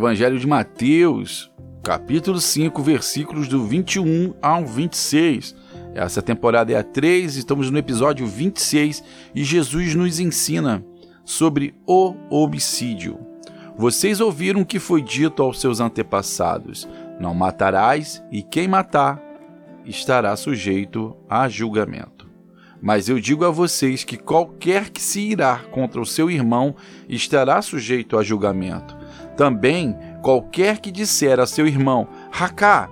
Evangelho de Mateus, capítulo 5, versículos do 21 ao 26. Essa temporada é a 3, estamos no episódio 26 e Jesus nos ensina sobre o homicídio. Vocês ouviram o que foi dito aos seus antepassados: Não matarás, e quem matar estará sujeito a julgamento. Mas eu digo a vocês que qualquer que se irá contra o seu irmão estará sujeito a julgamento. Também qualquer que disser a seu irmão, Racá,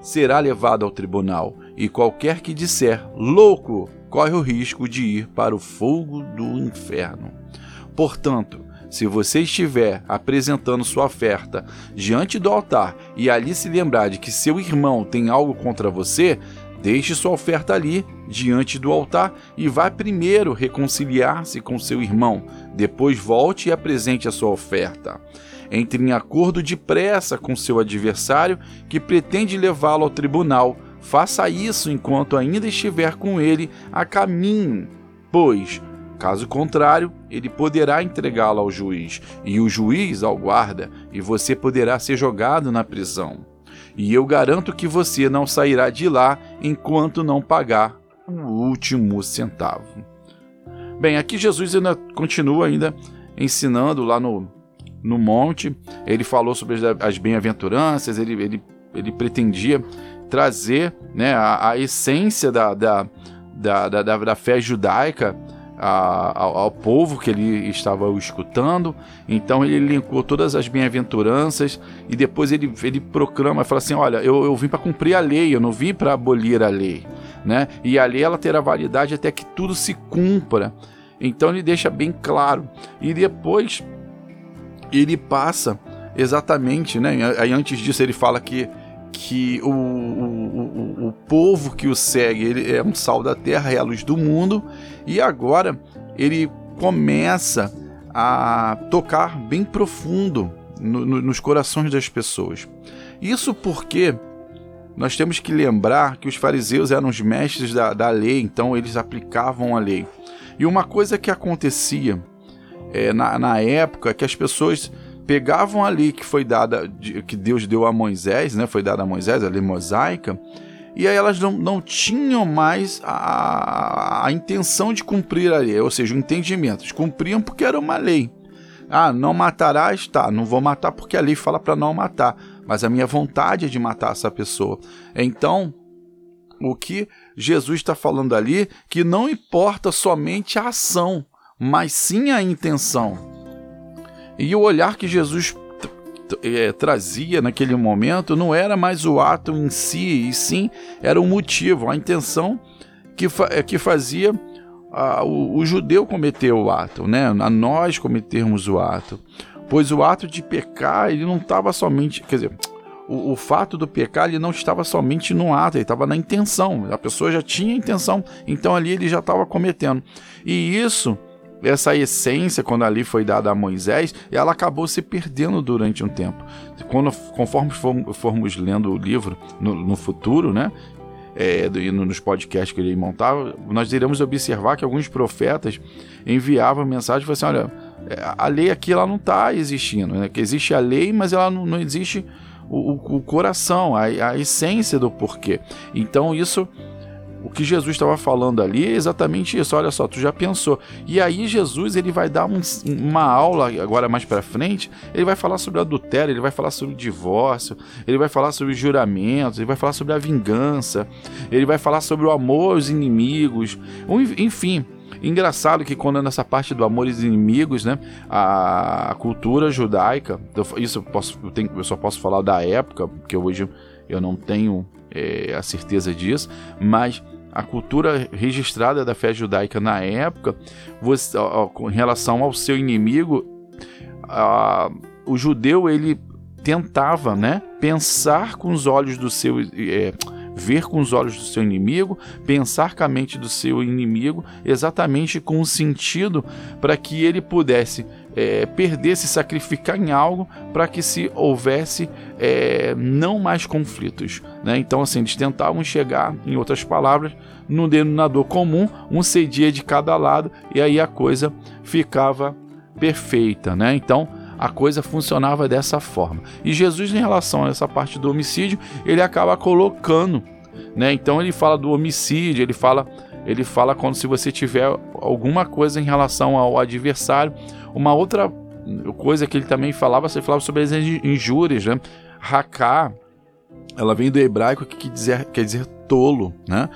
será levado ao tribunal, e qualquer que disser, louco, corre o risco de ir para o fogo do inferno. Portanto, se você estiver apresentando sua oferta diante do altar e ali se lembrar de que seu irmão tem algo contra você, deixe sua oferta ali, diante do altar, e vá primeiro reconciliar-se com seu irmão. Depois volte e apresente a sua oferta. Entre em acordo depressa com seu adversário que pretende levá-lo ao tribunal. Faça isso enquanto ainda estiver com ele a caminho, pois Caso contrário, ele poderá entregá-la ao juiz, e o juiz ao guarda, e você poderá ser jogado na prisão. E eu garanto que você não sairá de lá enquanto não pagar o último centavo. Bem, aqui Jesus ainda continua ainda ensinando lá no, no monte. Ele falou sobre as bem-aventuranças, ele, ele, ele pretendia trazer né, a, a essência da, da, da, da, da fé judaica a, ao, ao, povo que ele estava escutando. Então ele linkou todas as bem-aventuranças e depois ele, ele proclama, fala assim: Olha, eu, eu vim para cumprir a lei, eu não vim para abolir a lei. Né? E a lei ela terá validade até que tudo se cumpra. Então ele deixa bem claro. E depois ele passa exatamente, né? Aí antes disso ele fala que que o, o, o, o, povo que o segue ele é um sal da terra, é a luz do mundo, e agora ele começa a tocar bem profundo no, no, nos corações das pessoas. Isso porque nós temos que lembrar que os fariseus eram os mestres da, da lei, então eles aplicavam a lei. E uma coisa que acontecia é, na, na época é que as pessoas pegavam a lei que foi dada, que Deus deu a Moisés, né? Foi dada a Moisés, a lei mosaica, e aí elas não, não tinham mais a, a intenção de cumprir a lei, ou seja, o entendimento. Eles cumpriam porque era uma lei. Ah, não matarás, tá, não vou matar porque a lei fala para não matar, mas a minha vontade é de matar essa pessoa. Então, o que Jesus está falando ali, que não importa somente a ação, mas sim a intenção. E o olhar que Jesus é, trazia naquele momento não era mais o ato em si, e sim era o motivo, a intenção que, fa é, que fazia a, o, o, judeu cometer o ato, né? a nós cometermos o ato. Pois o ato de pecar, ele não estava somente. Quer dizer, o, o, fato do pecar ele não estava somente no ato, ele estava na intenção. A pessoa já tinha intenção, então ali ele já estava cometendo. E isso essa essência, quando ali foi dada a Moisés, ela acabou se perdendo durante um tempo. Quando, conforme formos lendo o livro no, no futuro, né? É, nos podcasts que ele montava, nós iremos observar que alguns profetas enviavam mensagens e assim: olha, é, a lei aqui ela não está existindo, né? que existe a lei, mas ela não, não existe o, o, o coração, a, a essência do porquê. Então isso o que Jesus estava falando ali é exatamente isso. Olha só, tu já pensou. E aí Jesus ele vai dar um, uma aula agora mais para frente. Ele vai falar sobre adultério, ele vai falar sobre divórcio, ele vai falar sobre juramentos, ele vai falar sobre a vingança, ele vai falar sobre o amor aos inimigos, enfim. Engraçado que quando é nessa parte do amor aos inimigos, né, a, cultura judaica, isso eu, posso, eu, tenho, eu só posso falar da época, porque hoje eu não tenho é, a certeza disso, mas a cultura registrada da fé judaica na época, você, ó, relação ao seu inimigo, o judeu ele tentava, né, pensar com os olhos do seu é, ver com os olhos do seu inimigo, pensar com a mente do seu inimigo, exatamente com o sentido para que ele pudesse é, perder, se sacrificar em algo para que se houvesse é, não mais conflitos. Né? Então, assim, eles tentavam chegar, em outras palavras, no denominador comum, um cedia de cada lado e aí a coisa ficava perfeita. Né? Então, a coisa funcionava dessa forma. E Jesus, em relação a essa parte do homicídio, ele acaba colocando, né? Então ele fala do homicídio, ele fala, ele fala quando se você tiver alguma coisa em relação ao adversário, uma outra coisa que ele também falava, você falava sobre as injúrias, né? Haká, ela vem do hebraico que quer dizer, quer dizer tolo, né?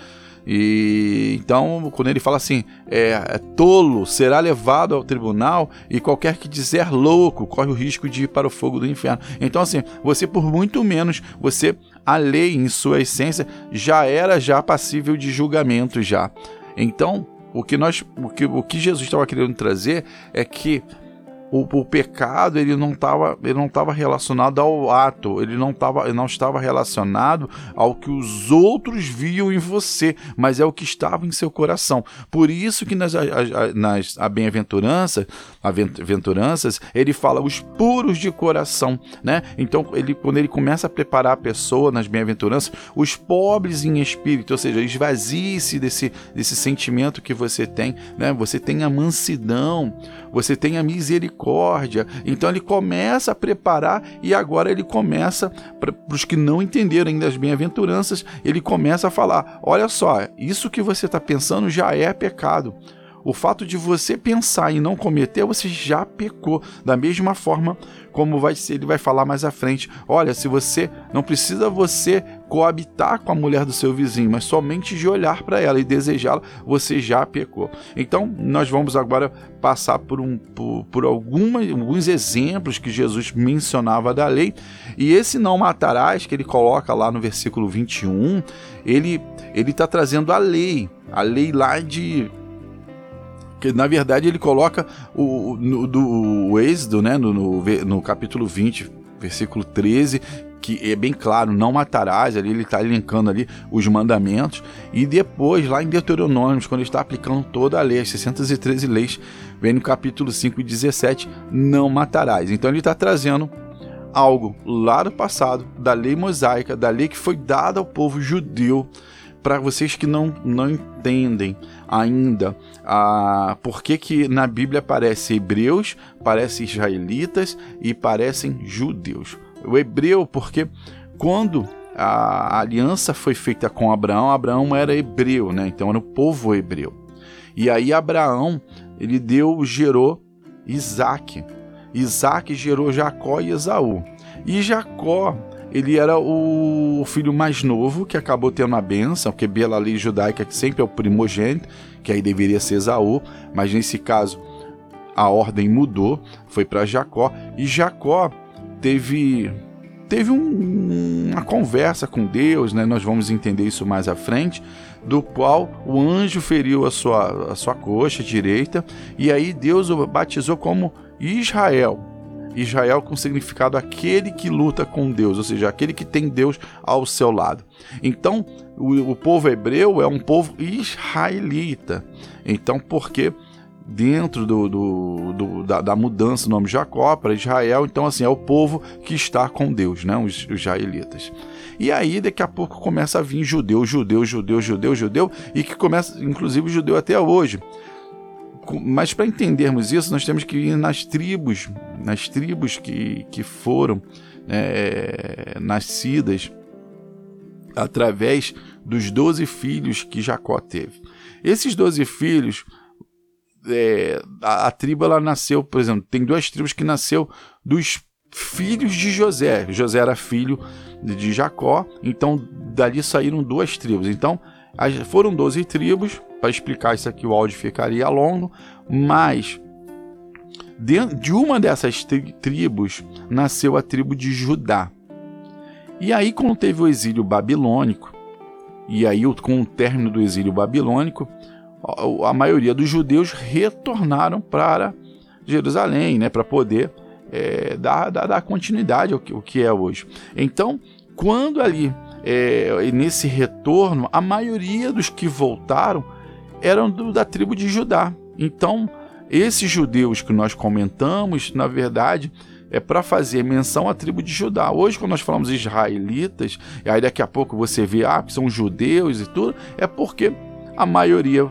E então, quando ele fala assim, é, é, tolo será levado ao tribunal e qualquer que dizer louco corre o risco de ir para o fogo do inferno. Então, assim, você por muito menos, você a lei em sua essência já era já passível de julgamento já. Então, o que nós, o que, o que Jesus estava querendo trazer é que o, o, pecado ele não estava ele não estava relacionado ao ato ele não estava ele não estava relacionado ao que os outros viam em você mas é o que estava em seu coração por isso que nas nas a bem-aventurança aventuranças ele fala os puros de coração né então ele quando ele começa a preparar a pessoa nas bem-aventuranças os pobres em espírito ou seja esvazie-se desse desse sentimento que você tem né você tem a mansidão você tem a misericórdia. Então ele começa a preparar e agora ele começa, para os que não entenderam ainda as bem-aventuranças, ele começa a falar: olha só, isso que você está pensando já é pecado. O fato de você pensar e não cometer, você já pecou. Da mesma forma como vai ser, ele vai falar mais à frente. Olha, se você não precisa você coabitar com a mulher do seu vizinho, mas somente de olhar para ela e desejá-la, você já pecou. Então, nós vamos agora passar por, um, por, por alguma, alguns exemplos que Jesus mencionava da lei. E esse não matarás, que ele coloca lá no versículo 21, ele está trazendo a lei. A lei lá de que na verdade ele coloca o, no, do, o êxodo, né, no, no, no, capítulo 20, versículo 13, que é bem claro, não matarás, ali ele está elencando ali os mandamentos, e depois lá em Deuteronômio, quando ele está aplicando toda a lei, as 613 leis, vem no capítulo 5 e 17, não matarás. Então ele está trazendo algo lá do passado, da lei mosaica, da lei que foi dada ao povo judeu, para vocês que não, não entendem ainda a, por que, que na Bíblia aparece hebreus, parece israelitas e parecem judeus. O hebreu, porque quando a aliança foi feita com Abraão, Abraão era hebreu, né? Então era o povo hebreu. E aí Abraão, ele deu, gerou Isaac. Isaac gerou Jacó e Esaú. E Jacó ele era o filho mais novo que acabou tendo a benção, porque pela lei judaica que sempre é o primogênito, que aí deveria ser Esaú, mas nesse caso a ordem mudou, foi para Jacó e Jacó teve teve um, uma conversa com Deus, né? Nós vamos entender isso mais à frente, do qual o anjo feriu a sua, a sua coxa direita e aí Deus o batizou como Israel, Israel com significado aquele que luta com Deus, ou seja, aquele que tem Deus ao seu lado. Então, o, o povo hebreu é um povo israelita. Então, porque dentro do, do, do da, da, mudança do nome Jacó para Israel, então assim, é o povo que está com Deus, né? os, os israelitas. E aí, daqui a pouco, começa a vir judeu, judeu, judeu, judeu, judeu, e que começa, inclusive, judeu até hoje mas para entendermos isso, nós temos que ir nas tribos, nas tribos que, que foram é, nascidas através dos doze filhos que Jacó teve. Esses doze filhos, é, a, a, tribo ela nasceu, por exemplo, tem duas tribos que nasceu dos filhos de José. José era filho de Jacó, então dali saíram duas tribos. Então foram 12 tribos, para explicar isso aqui o áudio ficaria longo, mas de uma dessas tri tribos nasceu a tribo de Judá. E aí, quando teve o exílio babilônico, e aí com o término do exílio babilônico, a maioria dos judeus retornaram para Jerusalém, né, para poder é, dar, dar, dar, continuidade ao que, ao que é hoje. Então, quando ali é, nesse retorno, a maioria dos que voltaram eram do, da tribo de Judá. Então, esses judeus que nós comentamos, na verdade, é para fazer menção à tribo de Judá. Hoje, quando nós falamos israelitas, e aí daqui a pouco você vê, ah, são judeus e tudo, é porque a maioria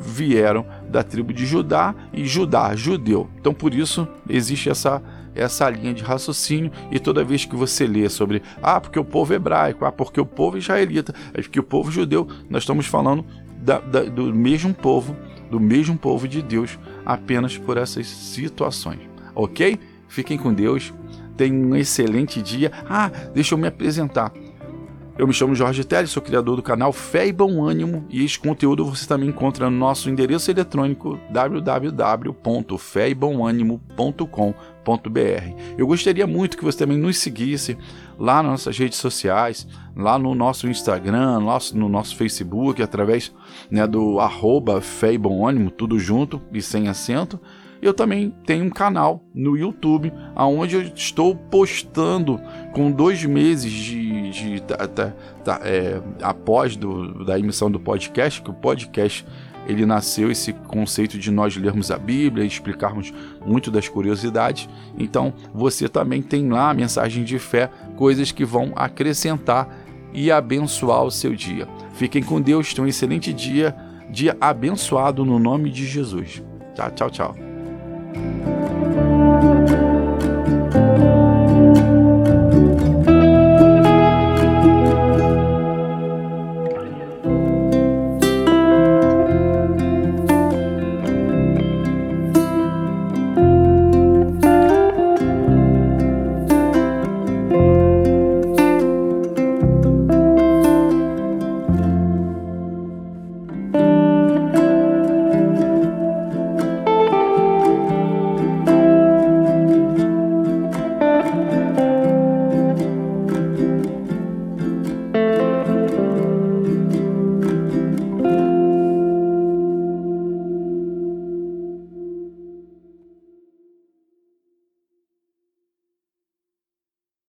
vieram da tribo de Judá e Judá, judeu. Então, por isso, existe essa, essa linha de raciocínio e toda vez que você lê sobre ah, porque o povo hebraico, ah, porque o povo israelita, é porque o povo judeu, nós estamos falando da, da, do mesmo povo, do mesmo povo de Deus, apenas por essas situações, ok? Fiquem com Deus, tenham um excelente dia. Ah, deixa eu me apresentar. Eu me chamo Jorge Teles, sou criador do canal Fé e Bom Ânimo e este conteúdo você também encontra no nosso endereço eletrônico www.féebomanimo.com.br. Eu gostaria muito que você também nos seguisse lá nas nossas redes sociais, lá no nosso Instagram, no nosso Facebook, através né, do arroba Fé e Bom Ânimo, tudo junto e sem acento eu também tenho um canal no YouTube, onde eu estou postando com dois meses de, de tá, tá, tá, é, após do, da emissão do podcast, que o podcast ele nasceu esse conceito de nós lermos a Bíblia e explicarmos muito das curiosidades. Então você também tem lá a mensagem de fé, coisas que vão acrescentar e abençoar o seu dia. Fiquem com Deus, tenham um excelente dia, dia abençoado no nome de Jesus. Tchau, tchau, tchau.